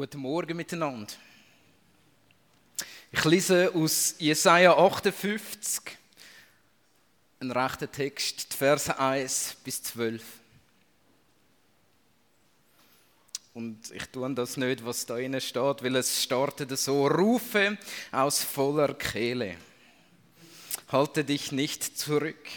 Guten Morgen miteinander. Ich lese aus Jesaja 58, ein rechter Text, die Verse 1 bis 12. Und ich tue das nicht, was da innen steht, weil es startet so: Rufe aus voller Kehle. Halte dich nicht zurück.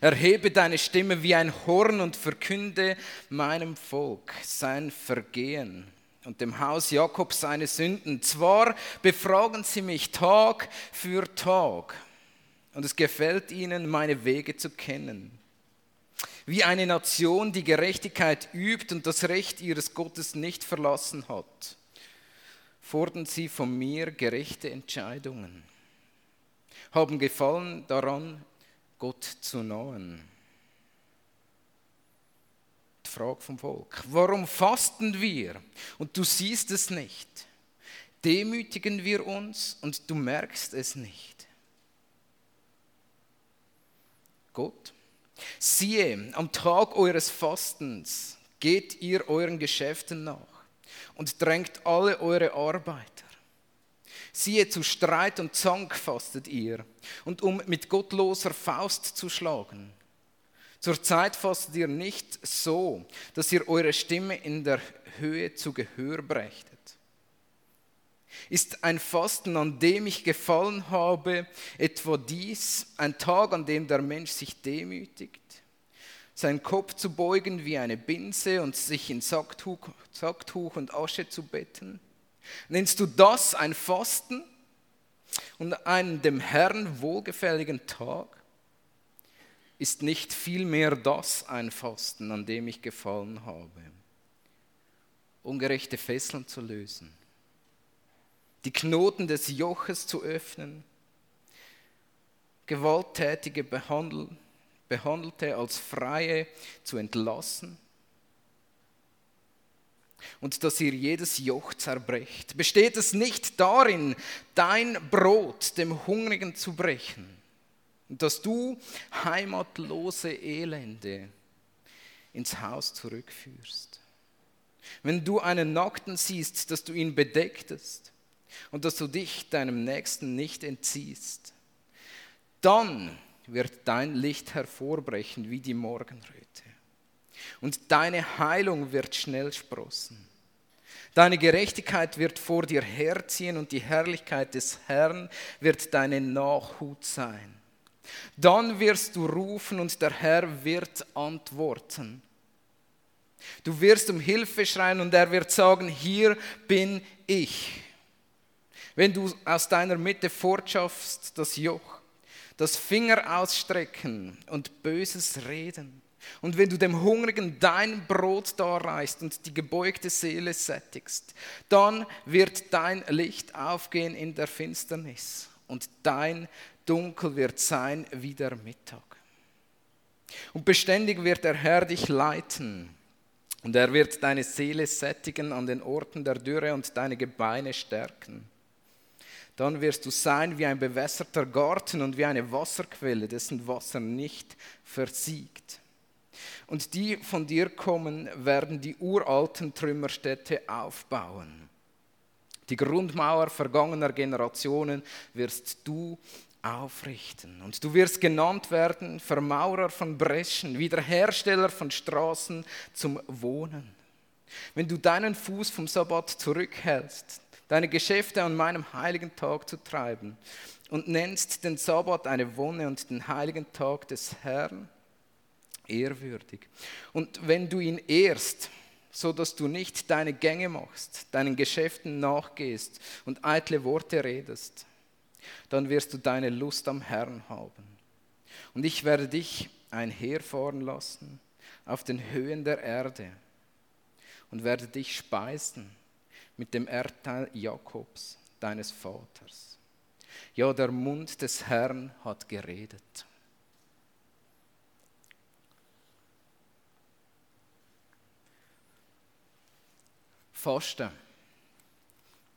Erhebe deine Stimme wie ein Horn und verkünde meinem Volk sein Vergehen und dem Haus Jakob seine Sünden. Zwar befragen sie mich Tag für Tag und es gefällt ihnen, meine Wege zu kennen. Wie eine Nation, die Gerechtigkeit übt und das Recht ihres Gottes nicht verlassen hat, fordern sie von mir gerechte Entscheidungen, haben Gefallen daran, Gott zu nahen. Die Frage vom Volk. Warum fasten wir und du siehst es nicht? Demütigen wir uns und du merkst es nicht. Gott, siehe, am Tag eures Fastens geht ihr euren Geschäften nach und drängt alle eure Arbeiter. Siehe, zu Streit und Zank fastet ihr, und um mit gottloser Faust zu schlagen. Zur Zeit fastet ihr nicht so, dass ihr eure Stimme in der Höhe zu Gehör brächtet. Ist ein Fasten, an dem ich gefallen habe, etwa dies, ein Tag, an dem der Mensch sich demütigt, seinen Kopf zu beugen wie eine Binse und sich in Sacktuch, Sacktuch und Asche zu betten? Nennst du das ein Fasten und einen dem Herrn wohlgefälligen Tag? Ist nicht vielmehr das ein Fasten, an dem ich gefallen habe? Ungerechte Fesseln zu lösen, die Knoten des Joches zu öffnen, gewalttätige Behandelte als Freie zu entlassen und dass ihr jedes Joch zerbrecht. Besteht es nicht darin, dein Brot dem Hungrigen zu brechen und dass du heimatlose Elende ins Haus zurückführst? Wenn du einen Nackten siehst, dass du ihn bedecktest und dass du dich deinem Nächsten nicht entziehst, dann wird dein Licht hervorbrechen wie die Morgenröte und deine Heilung wird schnell sprossen. Deine Gerechtigkeit wird vor dir herziehen und die Herrlichkeit des Herrn wird deine Nachhut sein. Dann wirst du rufen und der Herr wird antworten. Du wirst um Hilfe schreien und er wird sagen, hier bin ich. Wenn du aus deiner Mitte fortschaffst das Joch, das Finger ausstrecken und böses Reden, und wenn du dem Hungrigen dein Brot darreichst und die gebeugte Seele sättigst, dann wird dein Licht aufgehen in der Finsternis und dein Dunkel wird sein wie der Mittag. Und beständig wird der Herr dich leiten und er wird deine Seele sättigen an den Orten der Dürre und deine Gebeine stärken. Dann wirst du sein wie ein bewässerter Garten und wie eine Wasserquelle, dessen Wasser nicht versiegt. Und die von dir kommen, werden die uralten Trümmerstädte aufbauen. Die Grundmauer vergangener Generationen wirst du aufrichten. Und du wirst genannt werden Vermaurer von Breschen, Wiederhersteller von Straßen zum Wohnen. Wenn du deinen Fuß vom Sabbat zurückhältst, deine Geschäfte an meinem heiligen Tag zu treiben und nennst den Sabbat eine Wonne und den heiligen Tag des Herrn, ehrwürdig. Und wenn du ihn ehrst, so dass du nicht deine Gänge machst, deinen Geschäften nachgehst und eitle Worte redest, dann wirst du deine Lust am Herrn haben. Und ich werde dich einherfahren lassen auf den Höhen der Erde und werde dich speisen mit dem Erdteil Jakobs, deines Vaters. Ja, der Mund des Herrn hat geredet. Fasten.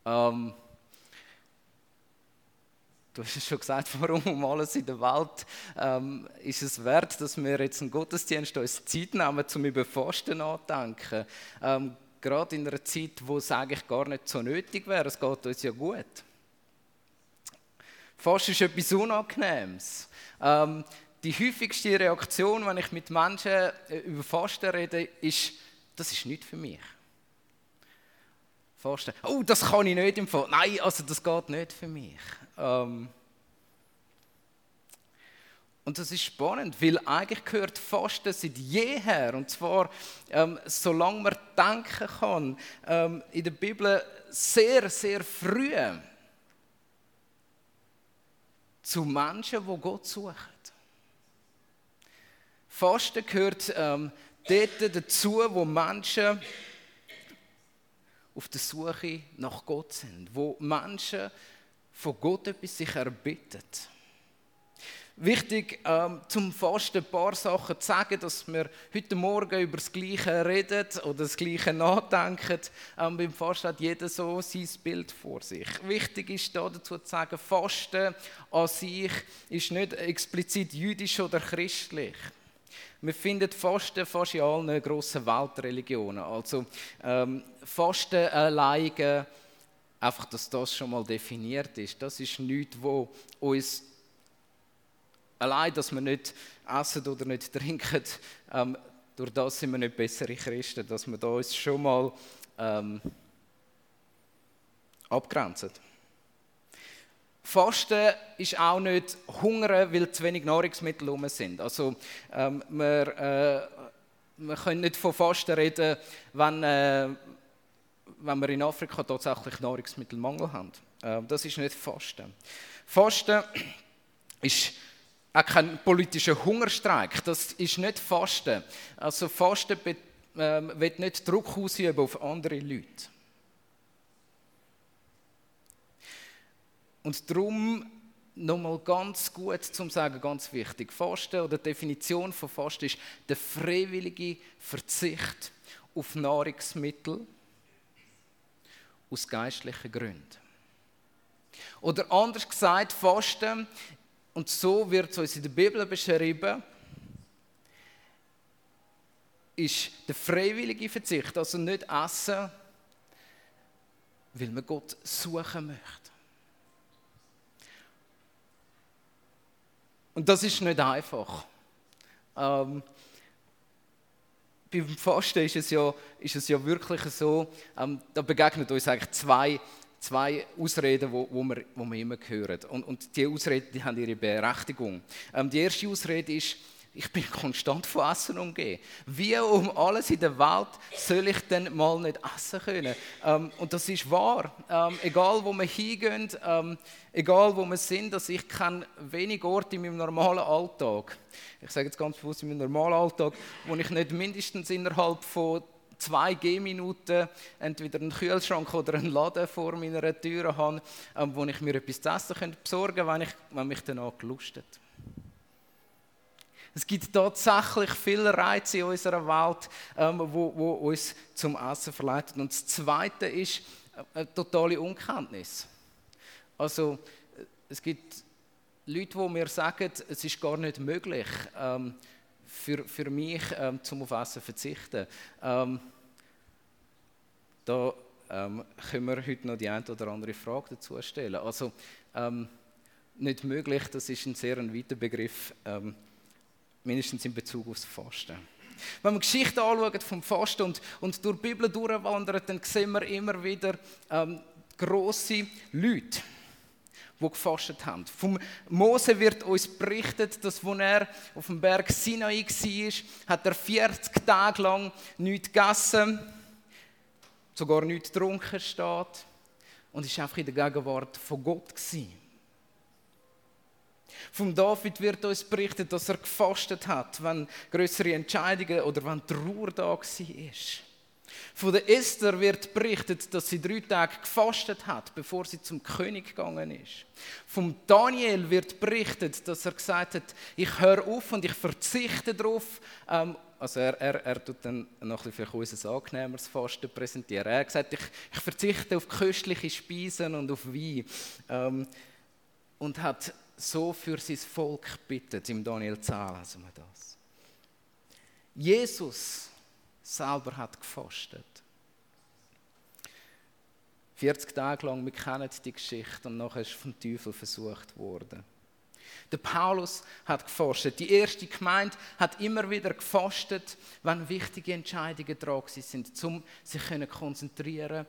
Ähm, du hast es schon gesagt, warum um alles in der Welt ähm, ist es wert, dass wir jetzt einen Gottesdienst uns Zeit nehmen, um über Fasten nachzudenken. Ähm, gerade in einer Zeit, wo es eigentlich gar nicht so nötig wäre. Es geht uns ja gut. Fast ist etwas Unangenehmes. Ähm, die häufigste Reaktion, wenn ich mit Menschen äh, über Fasten rede, ist, das ist nicht für mich. Fasten. Oh, das kann ich nicht im Fall. Nein, also das geht nicht für mich. Ähm, und das ist spannend, weil eigentlich gehört Fasten seit jeher, und zwar ähm, solange man denken kann, ähm, in der Bibel sehr, sehr früh zu Menschen, die Gott suchen. Fasten gehört ähm, dort dazu, wo Menschen auf der Suche nach Gott sind, wo Menschen von Gott etwas sich erbitten. Wichtig ähm, zum Fasten ein paar Sachen zu sagen, dass wir heute Morgen über das Gleiche reden oder das Gleiche nachdenken. Ähm, beim Fasten hat jeder so sein Bild vor sich. Wichtig ist da dazu zu sagen, Fasten an sich ist nicht explizit jüdisch oder christlich. Wir finden Fasten fast in allen grossen Weltreligionen. Also ähm, Fasten alleine, einfach, dass das schon mal definiert ist, das ist nichts, wo uns allein, dass wir nicht essen oder nicht trinken, ähm, durch das sind wir nicht bessere Christen, dass wir da uns schon mal ähm, abgrenzen. Fasten ist auch nicht hungern, weil zu wenig Nahrungsmittel herum sind. Also, ähm, wir, äh, wir können nicht von Fasten reden, wenn, äh, wenn wir in Afrika tatsächlich Nahrungsmittelmangel haben. Äh, das ist nicht Fasten. Fasten ist auch kein politischer Hungerstreik. Das ist nicht Fasten. Also Fasten äh, wird nicht Druck ausüben auf andere Leute. Und darum nochmal ganz gut zum Sagen, ganz wichtig. Fasten oder Definition von Fasten ist der freiwillige Verzicht auf Nahrungsmittel aus geistlichen Gründen. Oder anders gesagt, Fasten, und so wird es uns in der Bibel beschrieben, ist der freiwillige Verzicht, also nicht essen, weil man Gott suchen möchte. Und das ist nicht einfach. Ähm, beim Fasten ist es ja, ist es ja wirklich so, ähm, da begegnen uns eigentlich zwei, zwei Ausreden, wo, wo, wir, wo wir immer hören. Und, und die Ausreden die haben ihre Berechtigung. Ähm, die erste Ausrede ist, ich bin konstant von Essen umgeben. Wie um alles in der Welt soll ich denn mal nicht essen können? Ähm, und das ist wahr. Ähm, egal wo wir hingehen, ähm, egal wo wir sind, dass ich kenne wenig Orte in meinem normalen Alltag. Ich sage jetzt ganz bewusst in meinem normalen Alltag, wo ich nicht mindestens innerhalb von zwei Gehminuten entweder einen Kühlschrank oder einen Laden vor meiner Tür habe, ähm, wo ich mir etwas zu essen besorgen könnte, wenn, ich, wenn mich danach gelustet. Es gibt tatsächlich viele Reize in unserer Welt, ähm, wo, wo uns zum Essen verleiten. Und das Zweite ist äh, eine totale Unkenntnis. Also es gibt Leute, die mir sagen, es ist gar nicht möglich, ähm, für, für mich ähm, zum auf Essen verzichten. Ähm, da ähm, können wir heute noch die eine oder andere Frage dazu stellen. Also ähm, nicht möglich, das ist ein sehr ein weiter Begriff. Mindestens in Bezug auf das Fasten. Wenn wir Geschichte anschauen vom Fasten und, und durch die Bibel durchwandern, dann sehen wir immer wieder ähm, grosse Leute, die gefastet haben. Vom Mose wird uns berichtet, dass als er auf dem Berg Sinai war, hat er 40 Tage lang nichts gegessen, sogar nichts getrunken steht und ist einfach in der Gegenwart von Gott gewesen. Vom David wird uns berichtet, dass er gefastet hat, wenn größere Entscheidungen oder wenn Trauer da war. Von der Esther wird berichtet, dass sie drei Tage gefastet hat, bevor sie zum König gegangen ist. Vom Daniel wird berichtet, dass er gesagt hat, ich höre auf und ich verzichte darauf. Ähm, also er, er, er tut dann noch ein bisschen unser angenehmeres Fasten präsentieren. Er hat gesagt, ich, ich verzichte auf köstliche Speisen und auf Wein. Ähm, und hat so für sein Volk bittet. Im Daniel 10 lesen wir das. Jesus selber hat gefastet. 40 Tage lang, wir kennen die Geschichte, und nachher ist vom Teufel versucht worden. Der Paulus hat gefastet. Die erste Gemeinde hat immer wieder gefastet, wenn wichtige Entscheidungen dran sind, um sich konzentrieren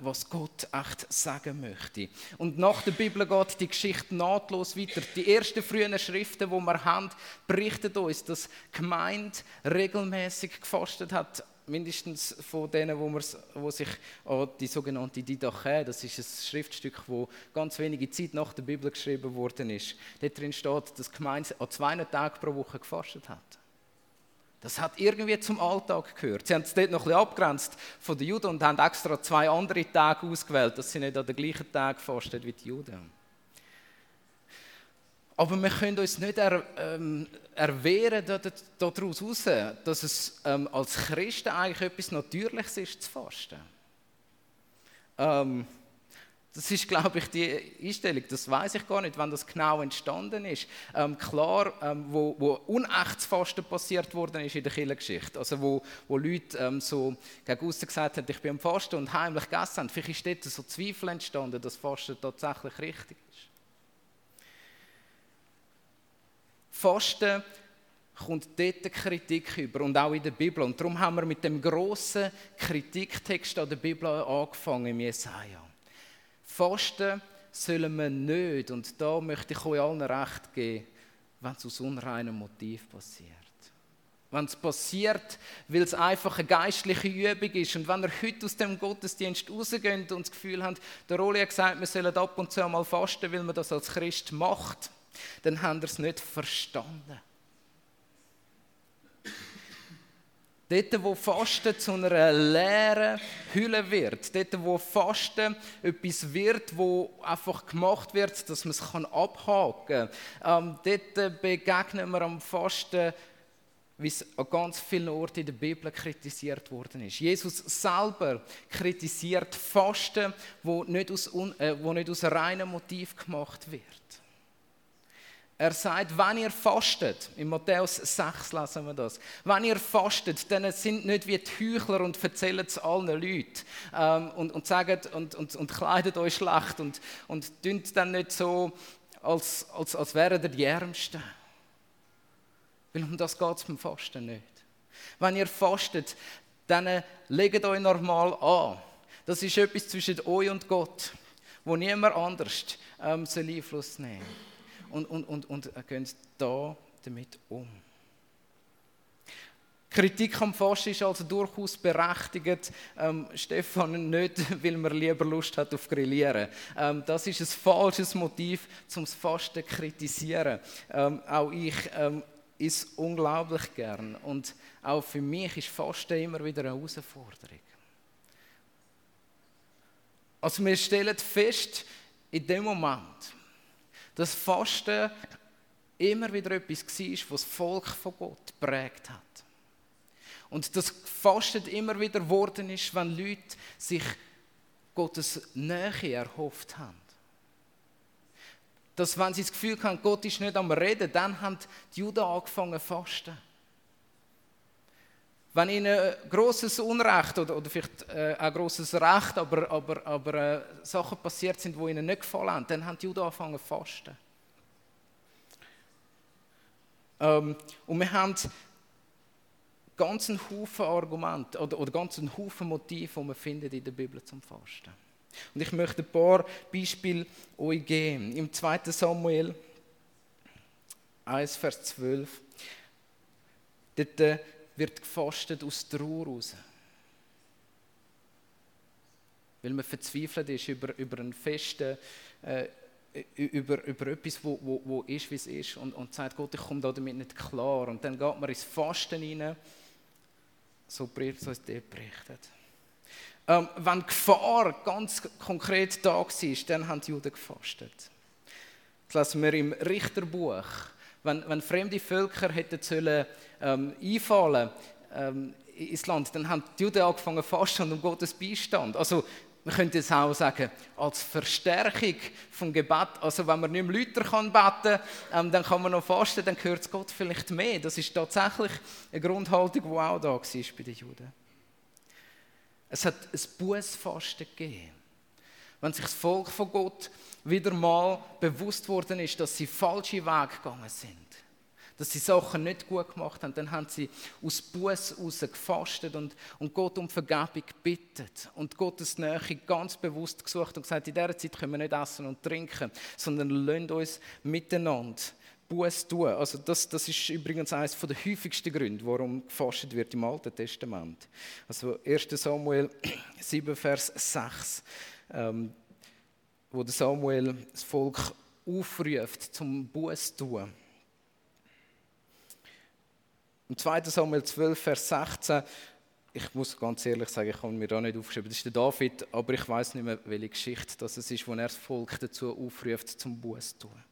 was Gott echt sagen möchte. Und nach der Bibel geht die Geschichte nahtlos weiter. Die ersten frühen Schriften, die wir haben, berichten uns, dass die Gemeinde regelmäßig gefastet hat mindestens von denen, wo, wo sich an die sogenannte Didache, das ist ein Schriftstück, wo ganz wenige Zeit nach der Bibel geschrieben worden ist, dort drin steht, dass die Gemeinde an zwei Tagen pro Woche gefastet hat. Das hat irgendwie zum Alltag gehört. Sie haben es dort noch ein bisschen abgrenzt von den Juden und haben extra zwei andere Tage ausgewählt, dass sie nicht an den gleichen Tag fasten wie die Juden. Aber wir können uns nicht er, ähm, erwehren daraus heraus, dass es ähm, als Christen eigentlich etwas Natürliches ist, zu fasten. Ähm, das ist, glaube ich, die Einstellung. Das weiß ich gar nicht, wann das genau entstanden ist. Ähm, klar, ähm, wo, wo unechtes Fasten passiert worden ist in der Kirchengeschichte. Also wo, wo Leute ähm, so gegen gesagt haben, ich bin am Fasten und heimlich gegessen haben. Vielleicht ist dort so Zweifel entstanden, dass Fasten tatsächlich richtig ist. Fasten kommt dort Kritik über und auch in der Bibel. Und darum haben wir mit dem grossen Kritiktext an der Bibel angefangen, im Jesaja. Fasten sollen wir nicht, und da möchte ich euch allen recht geben, wenn es aus unreinem Motiv passiert. Wenn es passiert, weil es einfach eine geistliche Übung ist. Und wenn ihr heute aus dem Gottesdienst rausgeht und das Gefühl habt, der Roli hat gesagt, wir sollen ab und zu einmal fasten, weil man das als Christ macht, dann habt ihr es nicht verstanden. Dort, wo Fasten zu einer leeren Hülle wird, dort, wo Fasten etwas wird, wo einfach gemacht wird, dass man es abhaken kann, ähm, dort begegnen wir am Fasten, wie es an ganz vielen Orten in der Bibel kritisiert worden ist. Jesus selber kritisiert Fasten, wo nicht aus, äh, wo nicht aus reinem Motiv gemacht wird. Er sagt, wenn ihr fastet, in Matthäus 6 lesen wir das, wenn ihr fastet, dann sind nicht wie die Heuchler und erzählen es allen Leuten ähm, und, und sagen und, und, und kleidet euch schlecht und, und tut dann nicht so, als, als, als wären ihr die Ärmsten. Weil um das geht es beim Fasten nicht. Wenn ihr fastet, dann legt euch normal an. Das ist etwas zwischen euch und Gott, wo niemand anders ähm, Einfluss nehmen soll und, und, und, und gehen da damit um. Kritik am Fasten ist also durchaus berechtigt. Ähm, Stefan, nicht, weil man lieber Lust hat auf Grillieren. Ähm, das ist ein falsches Motiv, um das Fasten zu kritisieren. Ähm, auch ich ähm, ist unglaublich gern. Und auch für mich ist Fasten immer wieder eine Herausforderung. Also wir stellen fest, in dem Moment, dass Fasten immer wieder etwas war, was das Volk von Gott prägt hat. Und dass Fasten immer wieder geworden ist, wenn Leute sich Gottes Nähe erhofft haben. Dass, wenn sie das Gefühl haben, Gott ist nicht am Reden, dann haben die Juden angefangen zu fasten. Wenn ihnen großes Unrecht oder, oder vielleicht äh, ein großes Recht, aber, aber, aber äh, Sachen passiert sind, die ihnen nicht gefallen haben, dann haben die Juden angefangen zu fasten. Ähm, und wir haben ganzen Haufen Argumente oder, oder ganzen Haufen Motive, die man findet in der Bibel zum Fasten. Und ich möchte ein paar Beispiele euch geben. Im 2. Samuel 1, Vers 12. Dort äh, wird gefastet aus Ruhe raus. Weil man verzweifelt ist über, über einen festen, äh, über, über etwas, wo, wo, wo ist, wie es ist und, und sagt, Gott, ich komme damit nicht klar. Und dann geht man ins Fasten hinein, so wird es uns dort berichtet. Ähm, wenn Gefahr ganz konkret da war, dann haben die Juden gefastet. Das lesen wir im Richterbuch wenn, wenn fremde Völker hätten sollen, ähm, einfallen ähm, ins Land, dann haben die Juden angefangen fasten und um Gottes Beistand. Also man könnte es auch sagen, als Verstärkung vom Gebet. Also wenn man nicht mehr Leute kann beten ähm, dann kann man noch fasten, dann gehört es Gott vielleicht mehr. Das ist tatsächlich eine Grundhaltung, die auch da war bei den Juden. Es hat ein Bußfasten gegeben. Wenn sich das Volk von Gott wieder mal bewusst worden ist, dass sie falsche Wege gegangen sind, dass sie Sachen nicht gut gemacht haben, dann haben sie aus Buß raus gefastet und, und Gott um Vergebung gebittet und Gottes Nähe ganz bewusst gesucht und gesagt, in dieser Zeit können wir nicht essen und trinken, sondern lasst uns miteinander Buß tun. Also das, das ist übrigens eines der häufigsten Gründe, warum gefastet wird im Alten Testament. Also 1. Samuel 7, Vers 6, ähm, wo Samuel das Volk aufruft zum Buß tun. Im 2. Samuel 12, Vers 16, ich muss ganz ehrlich sagen, ich habe mir da nicht aufgeschrieben, das ist der David, aber ich weiß nicht mehr, welche Geschichte das ist, wo er das Volk dazu aufruft, zum Buß zu tun.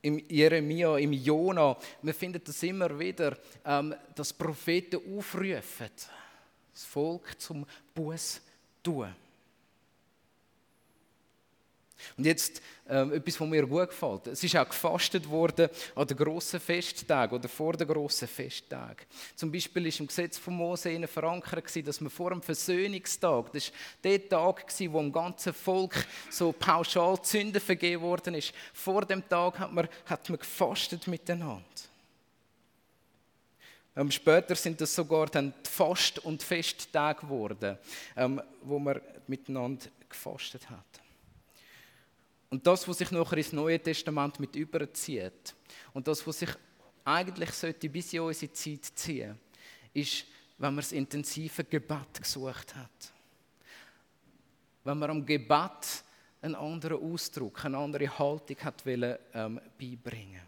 Im Jeremia, im Jona, wir finden das immer wieder, ähm, dass Propheten aufrufen, das Volk zum Buß zu tun. Und jetzt ähm, etwas, was mir gut gefällt. Es ist auch gefastet worden an den grossen Festtagen oder vor den grossen Festtagen. Zum Beispiel ist im Gesetz von Mose verankert, dass man vor dem Versöhnungstag, das war der Tag, wo im ganzen Volk so pauschal Sünden vergeben worden ist, vor dem Tag hat man, hat man gefastet miteinander. Ähm, später sind das sogar dann Fast- und Festtage geworden, ähm, wo man miteinander gefastet hat. Und das, was sich nachher ins Neue Testament mit überzieht und das, was sich eigentlich sollte bis in unsere Zeit ziehen, ist, wenn man das intensive Gebet gesucht hat. Wenn man am Gebet einen anderen Ausdruck, eine andere Haltung hat wollen, ähm, beibringen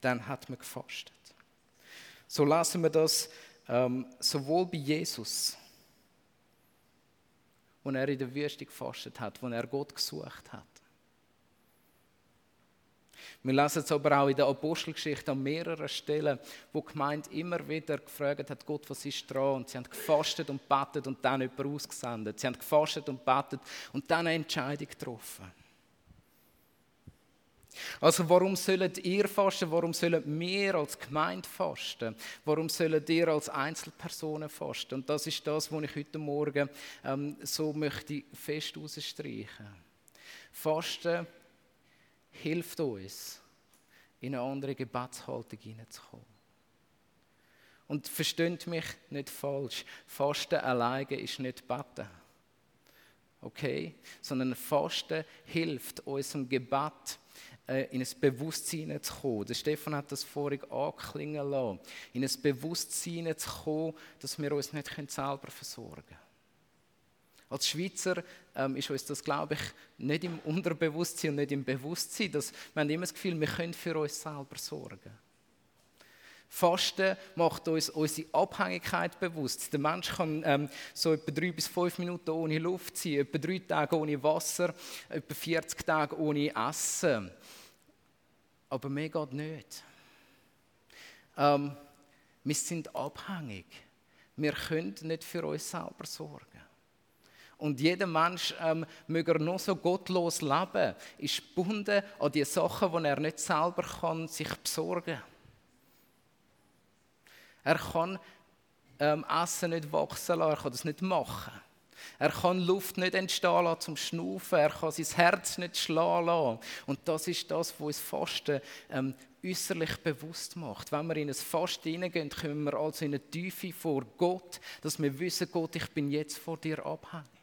dann hat man gefastet. So lassen wir das ähm, sowohl bei Jesus, wo er in der Wüste gefastet hat, wo er Gott gesucht hat, wir lesen es aber auch in der Apostelgeschichte an mehreren Stellen, wo die Gemeinde immer wieder gefragt hat, Gott, was ist dran? Und sie haben gefastet und betet und dann jemanden ausgesendet. Sie haben gefastet und betet und dann eine Entscheidung getroffen. Also warum sollen ihr fasten? Warum sollen wir als Gemeinde fasten? Warum sollen ihr als Einzelpersonen fasten? Und das ist das, was ich heute Morgen ähm, so möchte fest herausstreichen. Fasten hilft uns, in eine andere Gebetshaltung hineinzukommen. Und versteht mich nicht falsch, Fasten alleine ist nicht Beten. Okay? Sondern Fasten hilft unserem Gebet, äh, in ein Bewusstsein zu kommen. Der Stefan hat das vorhin anklingen lassen. In ein Bewusstsein zu kommen, dass wir uns nicht selber versorgen können. Als Schweizer ähm, ist uns das, glaube ich, nicht im Unterbewusstsein und nicht im Bewusstsein. Dass, wir haben immer das Gefühl, wir können für uns selber sorgen. Fasten macht uns unsere Abhängigkeit bewusst. Der Mensch kann ähm, so etwa drei bis fünf Minuten ohne Luft sein, etwa drei Tage ohne Wasser, etwa 40 Tage ohne Essen. Aber mehr geht nicht. Ähm, wir sind abhängig. Wir können nicht für uns selber sorgen. Und jeder Mensch, ähm, möge er noch so gottlos leben, ist gebunden an die Sachen, die er nicht selber kann, sich besorgen Er kann ähm, Essen nicht wachsen lassen, er kann das nicht machen. Er kann Luft nicht entstehen lassen zum Schnaufen, er kann sein Herz nicht schlagen lassen. Und das ist das, was uns Fasten ähm, äußerlich bewusst macht. Wenn wir in ein Fasten hineingehen, kommen wir also in eine Tiefe vor Gott, dass wir wissen, Gott, ich bin jetzt vor dir abhängig.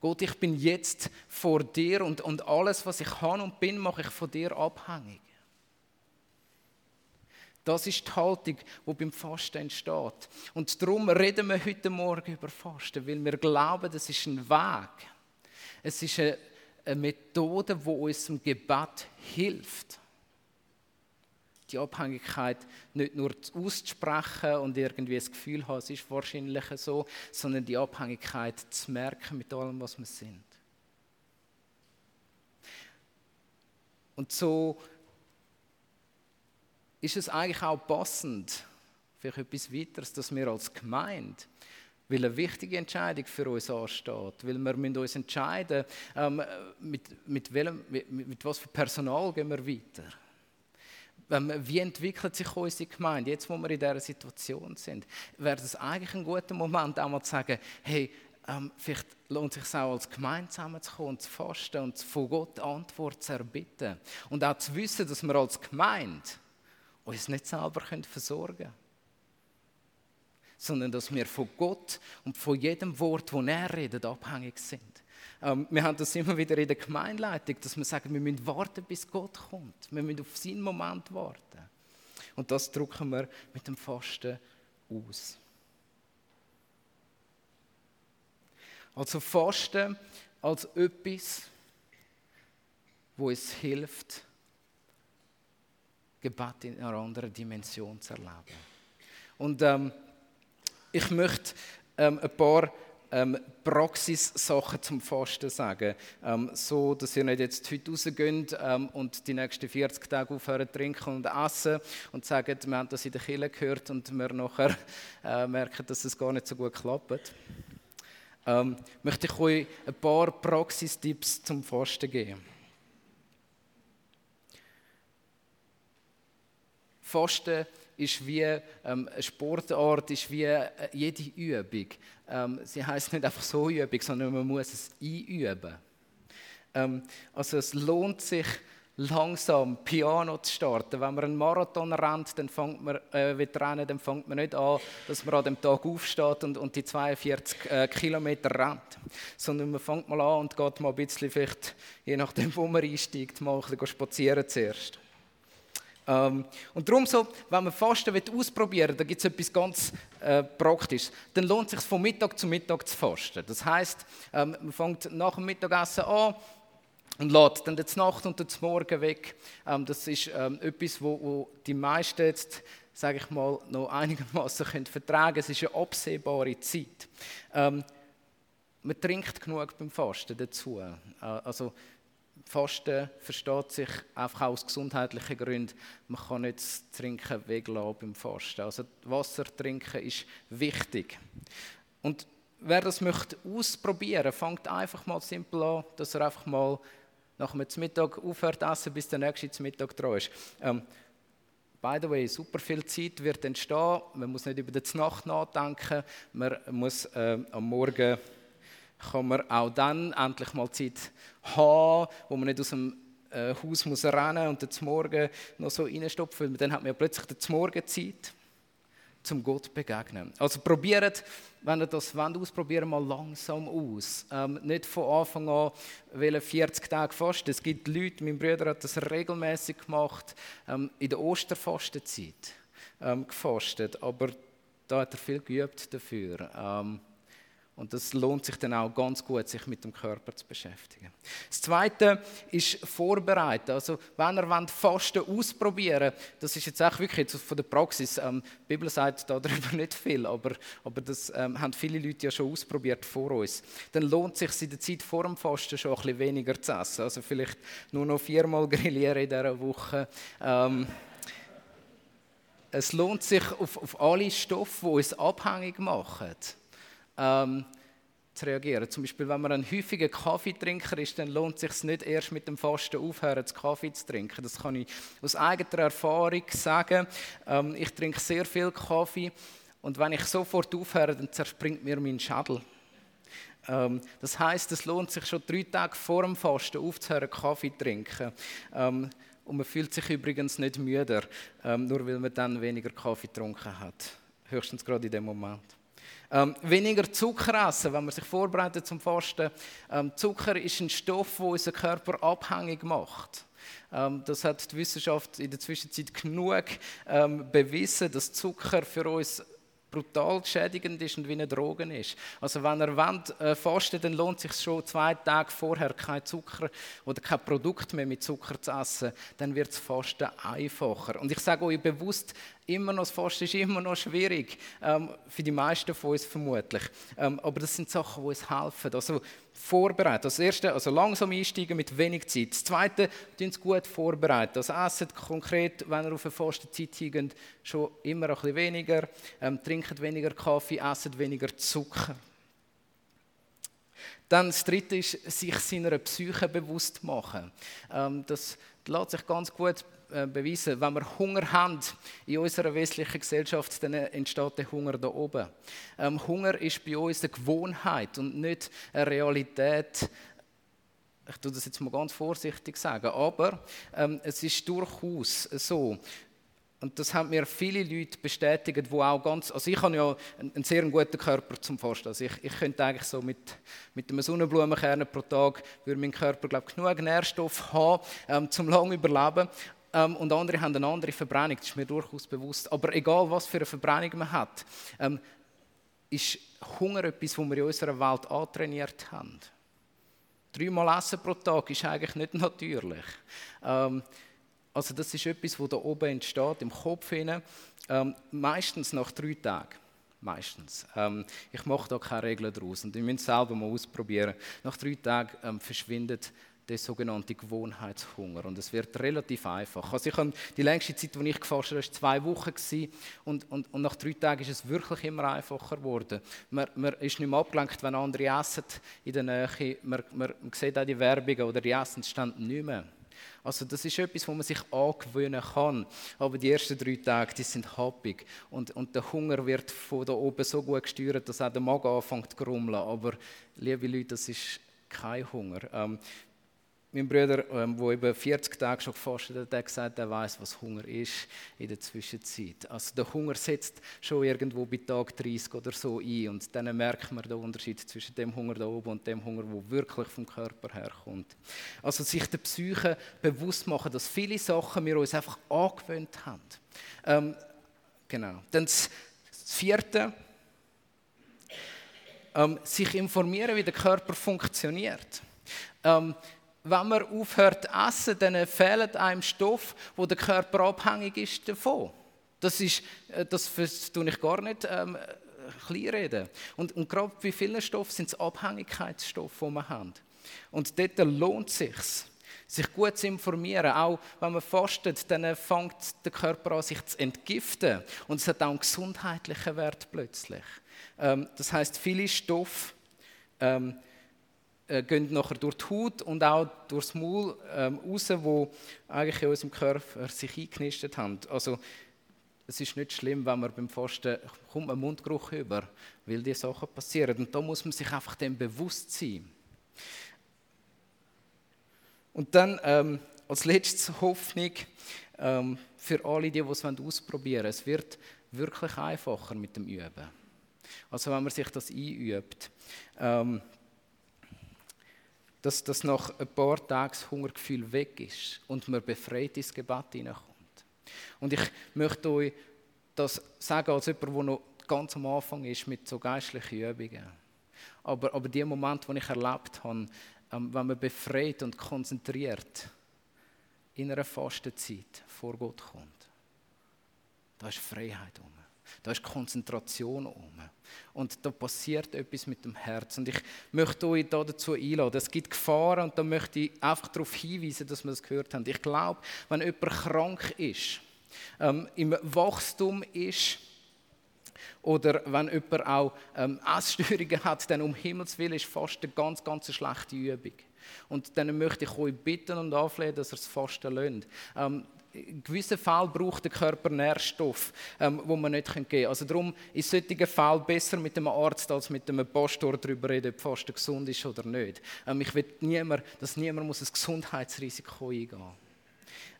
Gott, ich bin jetzt vor dir und, und alles, was ich kann und bin, mache ich von dir abhängig. Das ist die Haltung, die beim Fasten entsteht. Und darum reden wir heute Morgen über Fasten, weil wir glauben, das ist ein Weg. Es ist eine, eine Methode, die uns im Gebet hilft die Abhängigkeit nicht nur auszusprechen und irgendwie das Gefühl haben, es ist wahrscheinlich so, sondern die Abhängigkeit zu merken mit allem, was wir sind. Und so ist es eigentlich auch passend, vielleicht etwas weiteres, dass wir als Gemeinde, weil eine wichtige Entscheidung für uns ansteht, weil wir uns entscheiden ähm, mit, mit, welchem, mit, mit was für Personal gehen wir weiter wie entwickelt sich unsere Gemeinde, jetzt wo wir in dieser Situation sind, wäre es eigentlich ein guter Moment, auch mal zu sagen, hey, ähm, vielleicht lohnt es sich auch als Gemeinde zusammenzukommen und zu fasten und von Gott Antwort zu erbitten. Und auch zu wissen, dass wir als Gemeinde uns nicht selber versorgen können. Sondern dass wir von Gott und von jedem Wort, das er redet, abhängig sind. Ähm, wir haben das immer wieder in der Gemeindeleitung, dass wir sagen, wir müssen warten, bis Gott kommt. Wir müssen auf seinen Moment warten. Und das drücken wir mit dem Fasten aus. Also Fasten als etwas, wo es hilft, Gebet in einer anderen Dimension zu erleben. Und ähm, ich möchte ähm, ein paar ähm, Praxissachen zum Fasten sagen, ähm, so dass ihr nicht jetzt heute rausgeht ähm, und die nächsten 40 Tage aufhören trinken und essen und sagen, wir haben das in der Kirche gehört und wir nachher äh, merken, dass es gar nicht so gut klappt. Ähm, möchte ich euch ein paar Praxistipps zum Fasten geben. Fasten ist wie ähm, eine Sportart, ist wie äh, jede Übung. Ähm, sie heißt nicht einfach so Übung, sondern man muss es einüben. Ähm, also es lohnt sich, langsam Piano zu starten. Wenn man einen Marathon rennt, dann fängt man, äh, rennen, dann fängt man nicht an, dass man an dem Tag aufsteht und, und die 42 äh, Kilometer rennt. Sondern man fängt mal an und geht mal ein bisschen, vielleicht, je nachdem, wo man einsteigt, mal ein bisschen spazieren zuerst. Ähm, und darum so, wenn man Fasten ausprobieren will, da gibt es etwas ganz äh, Praktisches. Dann lohnt es sich von Mittag zu Mittag zu fasten. Das heißt, ähm, man fängt nach dem Mittagessen an und lädt dann die Nacht und den Morgen weg. Ähm, das ist ähm, etwas, wo, wo, die meisten jetzt, sage ich mal, noch einigermaßen können vertragen. Es ist eine absehbare Zeit. Ähm, man trinkt genug beim Fasten dazu. Äh, also Fasten versteht sich einfach aus gesundheitlichen Gründen. Man kann nicht das Trinken weglassen beim Fasten. Also Wasser trinken ist wichtig. Und wer das möchte ausprobieren, fängt einfach mal simpel an, dass er einfach mal nach dem Mittag aufhört essen, bis der nächste Mittag dran ist. Ähm, by the way, super viel Zeit wird entstehen. Man muss nicht über die Nacht nachdenken. Man muss äh, am Morgen kann man auch dann endlich mal Zeit haben, wo man nicht aus dem äh, Haus muss rennen und zum Morgen noch so reinstopfen, dann hat man ja plötzlich die Morgenzeit zum Gott begegnen. Also probiert, wenn ihr das wollt, ausprobieren, mal langsam aus. Ähm, nicht von Anfang an wollen 40 Tage fasten. Es gibt Leute, mein Bruder hat das regelmäßig gemacht, ähm, in der Osterfastenzeit ähm, gefastet, aber da hat er viel geübt dafür. Ähm, und das lohnt sich dann auch ganz gut, sich mit dem Körper zu beschäftigen. Das Zweite ist Vorbereiten. Also, wenn ihr wollt, Fasten ausprobieren das ist jetzt auch wirklich von der Praxis. Ähm, die Bibel sagt darüber nicht viel, aber, aber das ähm, haben viele Leute ja schon ausprobiert vor uns. Dann lohnt es sich in der Zeit vor dem Fasten schon ein bisschen weniger zu essen. Also vielleicht nur noch viermal grillieren in dieser Woche. Ähm, es lohnt sich auf, auf alle Stoffe, die uns abhängig machen ähm, zu reagieren. Zum Beispiel, wenn man ein häufiger Kaffeetrinker ist, dann lohnt es sich nicht erst mit dem Fasten aufhören, Kaffee zu trinken. Das kann ich aus eigener Erfahrung sagen. Ähm, ich trinke sehr viel Kaffee und wenn ich sofort aufhöre, dann zerspringt mir mein Schädel. Ähm, das heißt, es lohnt sich schon drei Tage vor dem Fasten aufzuhören, Kaffee zu trinken. Ähm, und man fühlt sich übrigens nicht müder, ähm, nur weil man dann weniger Kaffee getrunken hat. Höchstens gerade in dem Moment. Ähm, weniger Zucker essen, wenn man sich vorbereitet zum Fasten. Ähm, Zucker ist ein Stoff, der unseren Körper abhängig macht. Ähm, das hat die Wissenschaft in der Zwischenzeit genug ähm, bewiesen, dass Zucker für uns brutal schädigend ist und wie eine Droge ist. Also wenn ihr wollt, äh, fasten, dann lohnt es sich schon zwei Tage vorher kein Zucker oder kein Produkt mehr mit Zucker zu essen, dann wird das Fasten einfacher. Und ich sage euch bewusst, immer noch, das Fasten ist immer noch schwierig, ähm, für die meisten von uns vermutlich. Ähm, aber das sind Sachen, die uns helfen. Also vorbereiten. Das erste, also langsam einsteigen mit wenig Zeit. Das zweite, tun es gut vorbereiten. Also essen konkret, wenn ihr auf eine Fastenzeit hingeht, schon immer ein bisschen weniger. Ähm, trinkt weniger Kaffee, essen weniger Zucker. Dann das Dritte ist, sich seiner Psyche bewusst machen. Ähm, das lässt sich ganz gut beweisen. Wenn wir Hunger haben in unserer westlichen Gesellschaft, dann entsteht der Hunger da oben. Ähm, Hunger ist bei uns eine Gewohnheit und nicht eine Realität, ich tue das jetzt mal ganz vorsichtig sagen, aber ähm, es ist durchaus so, und das haben mir viele Leute bestätigt, wo auch ganz, also ich habe ja einen, sehr guten Körper zum Vorstellen. Also ich, ich könnte eigentlich so mit, mit einem Sonnenblumenkern pro Tag, würde mein Körper, glaube ich, genug Nährstoff haben, ähm, zum lang überleben. Ähm, und andere haben eine andere Verbrennung, das ist mir durchaus bewusst. Aber egal, was für eine Verbrennung man hat, ähm, ist Hunger etwas, was wir in unserer Welt antrainiert haben. Dreimal Essen pro Tag ist eigentlich nicht natürlich. Ähm, also das ist etwas, was da oben entsteht, im Kopf hinein, ähm, meistens nach drei Tagen. Meistens. Ähm, ich mache da keine Regeln daraus und ich muss es selber mal ausprobieren. Nach drei Tagen ähm, verschwindet der sogenannte Gewohnheitshunger. Und es wird relativ einfach. Also ich die längste Zeit, die ich gefasst habe, war zwei Wochen. Und, und, und, nach drei Tagen ist es wirklich immer einfacher geworden. Man, man ist nicht mehr abgelenkt, wenn andere essen in der Nähe. Man, man sieht auch die Werbungen oder die Essensstände nicht mehr. Also das ist etwas, wo man sich angewöhnen kann. Aber die ersten drei Tage, die sind happig. Und, und der Hunger wird von da oben so gut gesteuert, dass auch der Magen anfängt zu grummeln. Aber, liebe Leute, das ist kein Hunger. Ähm, mein Bruder, der ähm, über 40 Tage schon gefastet hat, hat gesagt, er weiß, was Hunger ist in der Zwischenzeit. Also der Hunger setzt schon irgendwo bei Tag 30 oder so ein und dann merkt man den Unterschied zwischen dem Hunger da oben und dem Hunger, der wirklich vom Körper herkommt. Also sich der Psyche bewusst machen, dass viele Sachen wir uns einfach angewöhnt haben. Ähm, genau. Dann das Vierte, ähm, sich informieren, wie der Körper funktioniert. Ähm, wenn man aufhört zu essen, dann fehlt einem Stoff, wo der Körper abhängig ist davon. Das ist, äh, das tue ich gar nicht ähm, kleinreden. Und, und gerade bei vielen Stoffen sind es Abhängigkeitsstoffe, die wir haben. Und dort lohnt es sich, sich gut zu informieren. Auch wenn man fastet, dann fängt der Körper an, sich zu entgiften. Und es hat auch einen gesundheitlichen Wert plötzlich. Ähm, das heißt, viele Stoffe ähm, äh, gehen nachher durch die Haut und auch durchs Maul ähm, raus, wo eigentlich in unserem Körper sich eingenistet haben. Also es ist nicht schlimm, wenn man beim Fasten kommt man Mundgeruch über, weil diese Sachen passieren. Und da muss man sich einfach dem bewusst sein. Und dann ähm, als letztes Hoffnung ähm, für alle, die, die es ausprobieren wollen. Es wird wirklich einfacher mit dem Üben. Also wenn man sich das einübt. Ähm, dass das nach ein paar Tagen das Hungergefühl weg ist und man befreit ins Gebet hineinkommt. Und ich möchte euch das sagen als jemand, der noch ganz am Anfang ist mit so geistlichen Übungen. Aber, aber die Momente, die ich erlebt habe, ähm, wenn man befreit und konzentriert in einer Fastenzeit vor Gott kommt, da ist Freiheit um. Da ist Konzentration um. Und da passiert etwas mit dem Herz. Und ich möchte euch da dazu einladen. Es gibt Gefahren und da möchte ich einfach darauf hinweisen, dass wir das gehört haben. Ich glaube, wenn jemand krank ist, ähm, im Wachstum ist, oder wenn jemand auch ähm, Essstörungen hat, dann um Himmels Willen ist fast eine ganz, ganz schlechte Übung. Und dann möchte ich euch bitten und anflehen, dass ihr es Fasten lasst. Ähm, in gewissen Fällen braucht der Körper Nährstoff, ähm, wo man nicht geben kann. Also darum ist solchen Fall besser mit einem Arzt als mit einem Pastor darüber reden, ob Fasten gesund ist oder nicht. Ähm, ich will niemand, dass niemand muss ein Gesundheitsrisiko eingehen muss.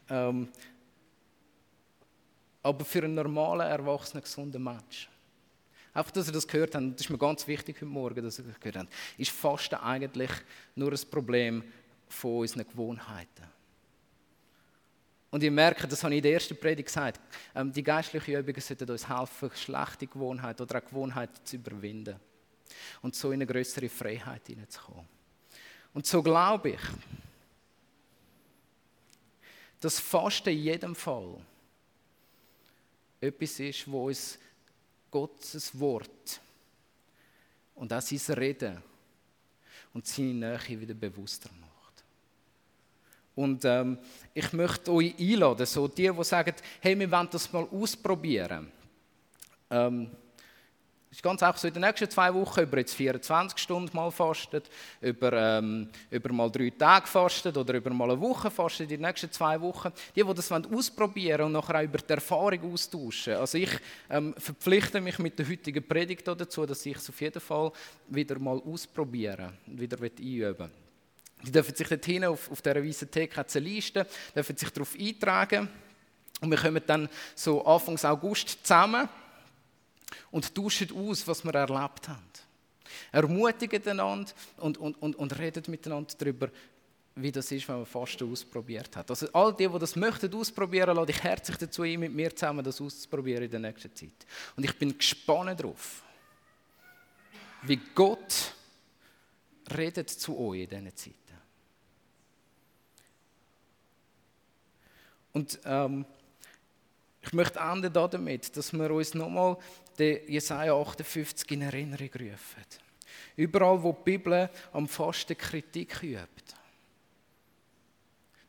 Ähm, aber für einen normalen, erwachsenen, gesunden Mensch, einfach, dass ihr das gehört habt, das ist mir ganz wichtig heute Morgen, dass ihr das gehört habt, ist Fasten eigentlich nur ein Problem von unseren Gewohnheiten. Und ihr merkt, das habe ich in der ersten Predigt gesagt, ähm, die geistlichen Übungen sollten uns helfen, schlechte Gewohnheiten oder auch Gewohnheiten zu überwinden. Und so in eine größere Freiheit hineinzukommen. Und so glaube ich, dass Fasten in jedem Fall etwas ist, wo uns Gottes Wort und auch sein Reden und seine Nähe wieder bewusster macht. Und ähm, ich möchte euch einladen, so die, die sagen, hey, wir wollen das mal ausprobieren. Ähm, ist ganz einfach so in den nächsten zwei Wochen, über jetzt 24 Stunden mal fastet, über, ähm, über mal drei Tage fastet oder über mal eine Woche fastet, in den nächsten zwei Wochen. Die, die das ausprobieren und nachher auch über die Erfahrung austauschen. Also ich ähm, verpflichte mich mit der heutigen Predigt dazu, dass ich es auf jeden Fall wieder mal ausprobieren und wieder einüben Die dürfen sich dort hinten auf, auf dieser weißen Theke Liste, dürfen sich darauf eintragen und wir kommen dann so Anfang August zusammen und tauschen aus, was wir erlebt haben. Ermutigen einander und, und, und, und reden miteinander darüber, wie das ist, wenn man Fasten ausprobiert hat. Also all die, die das möchten ausprobieren, lade ich herzlich dazu ein, mit mir zusammen das auszuprobieren in der nächsten Zeit. Und ich bin gespannt darauf, wie Gott redet zu euch in diesen Zeiten. Und ähm, ich möchte enden damit, dass wir uns nochmal den Jesaja 58 in Erinnerung rufen. Überall, wo die Bibel am Fasten Kritik übt,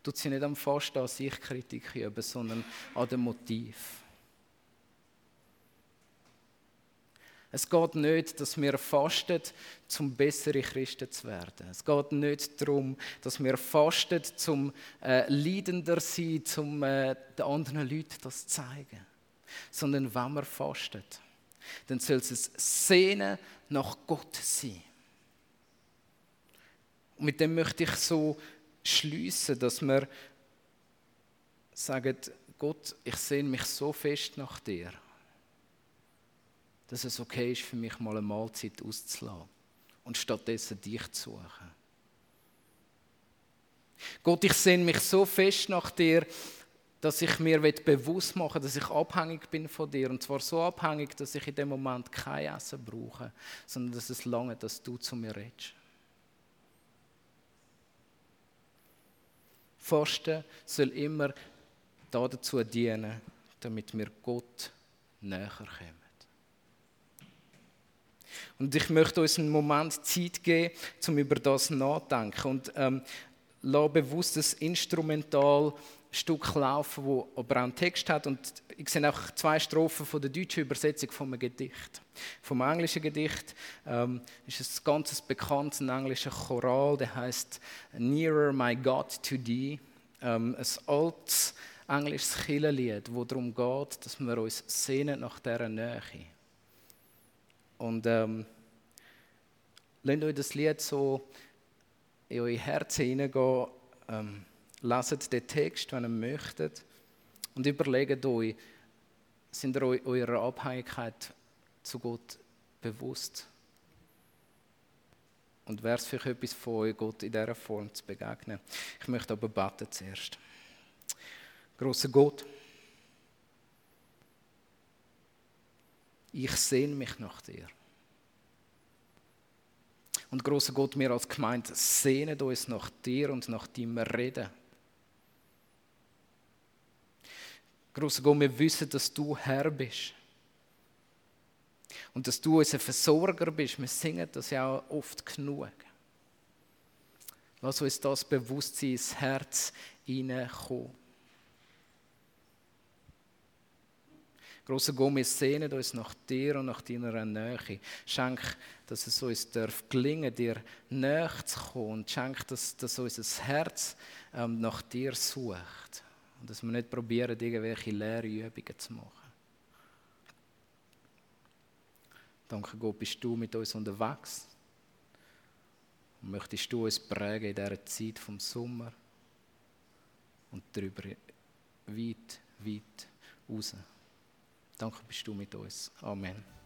tut sie nicht am Fasten an sich Kritik üben, sondern an dem Motiv. Es geht nicht, dass wir fasten, um bessere Christen zu werden. Es geht nicht darum, dass wir fasten, um äh, leidender zu sein, um äh, den anderen Leuten das zu zeigen. Sondern wenn wir fasten, dann soll es Sehnen nach Gott sein. Und mit dem möchte ich so schließen, dass wir sagen, Gott, ich sehne mich so fest nach dir dass es okay ist, für mich mal eine Mahlzeit auszulassen und stattdessen dich zu suchen. Gott, ich sehne mich so fest nach dir, dass ich mir bewusst machen dass ich abhängig bin von dir. Und zwar so abhängig, dass ich in dem Moment kein Essen brauche, sondern dass es lange, dass du zu mir redest. Fasten soll immer dazu dienen, damit wir Gott näher kommen. Und ich möchte uns einen Moment Zeit geben, um über das nachzudenken. Und ähm, lasse bewusst das Instrumental Stück laufen, wo aber auch einen Text hat. Und ich sehe auch zwei Strophen von der deutschen Übersetzung von einem Gedicht. Vom englischen Gedicht ähm, ist es ganz bekanntes englischer Choral, der heißt Nearer My God to Thee. Ähm, ein altes englisches Kirchenlied, wo darum geht, dass wir uns sehnen nach dieser Nähe. Und ähm, lasst euch das Lied so in euer Herz hineingehen. Ähm, lasst den Text, wenn ihr möchtet. Und überlegt euch, sind ihr eurer Abhängigkeit zu Gott bewusst? Und wäre es vielleicht etwas von euch, Gott in dieser Form zu begegnen? Ich möchte aber beten zuerst. Großer Gott, ich sehne mich nach dir. Und großer Gott, wir als Gemeinde sehnen uns nach dir und nach deinem Reden. Großer Gott, wir wissen, dass du Herr bist. Und dass du unser Versorger bist. Wir singen das ja auch oft genug. Lass uns das Bewusstsein ins Herz hineinkommen. Gott, wir sehnen uns nach dir und nach deiner Nähe. Schenk, dass es uns darf gelingen, dir näher zu kommen. Und schenk, dass, dass unser Herz ähm, nach dir sucht. Und dass wir nicht probieren, irgendwelche leere Übungen zu machen. Danke Gott, bist du mit uns unterwegs. Und möchtest du uns prägen in dieser Zeit vom Sommer und darüber weit, weit raus. Danke bist du mit uns. Amen.